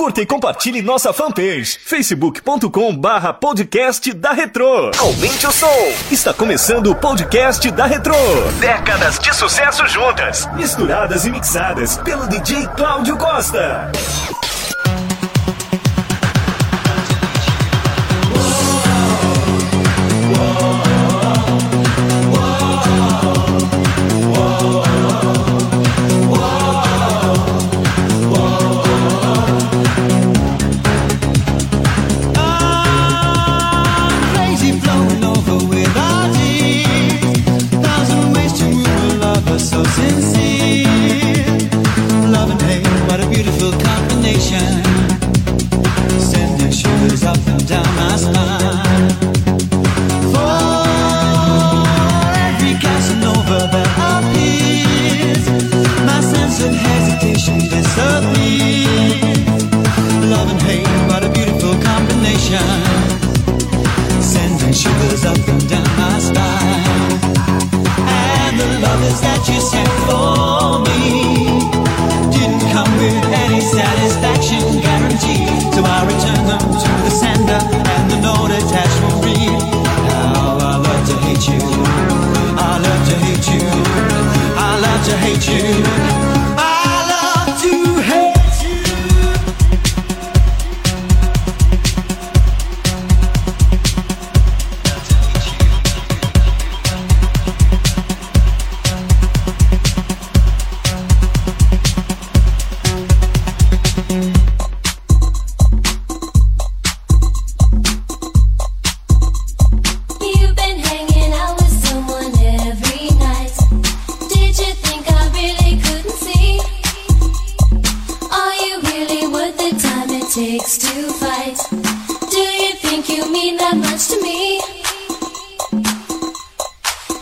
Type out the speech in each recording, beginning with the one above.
Curta e compartilhe nossa fanpage, facebook.com barra podcast da Retro. Aumente o som. Está começando o podcast da Retro. Décadas de sucesso juntas, misturadas e mixadas pelo DJ Cláudio Costa. motion, sending shivers up and down my spine. And the lovers that you sent for me didn't come with any satisfaction guarantee, so I returned them to the sender, and the note attached for free. Now I love to hate you. I love to hate you. I love to hate you. You mean that much to me.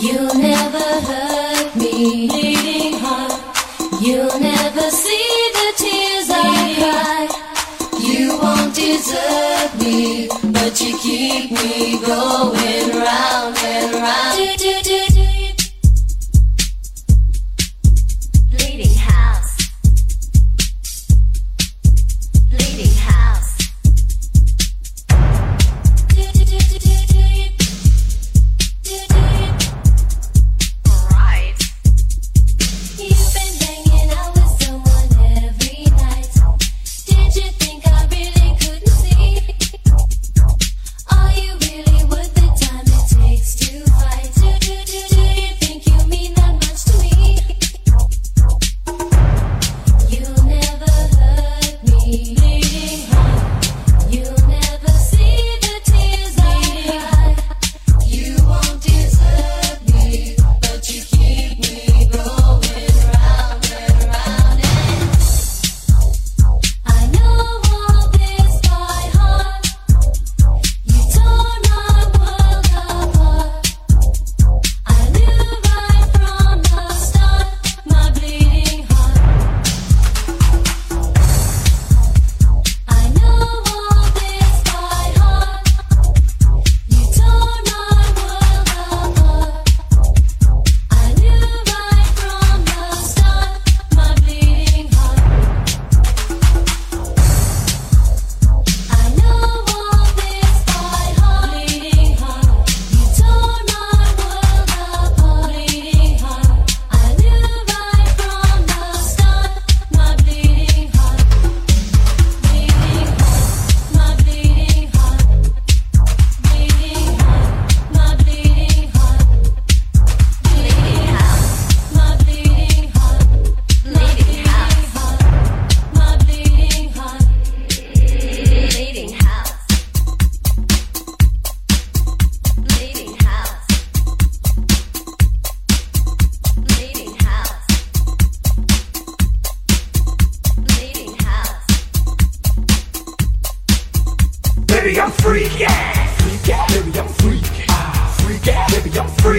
You never hurt me, bleeding heart. You'll never see the tears I cry. You won't deserve me, but you keep me going round.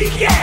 Yeah.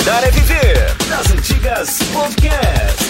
Voltar é Viver, das antigas podcast.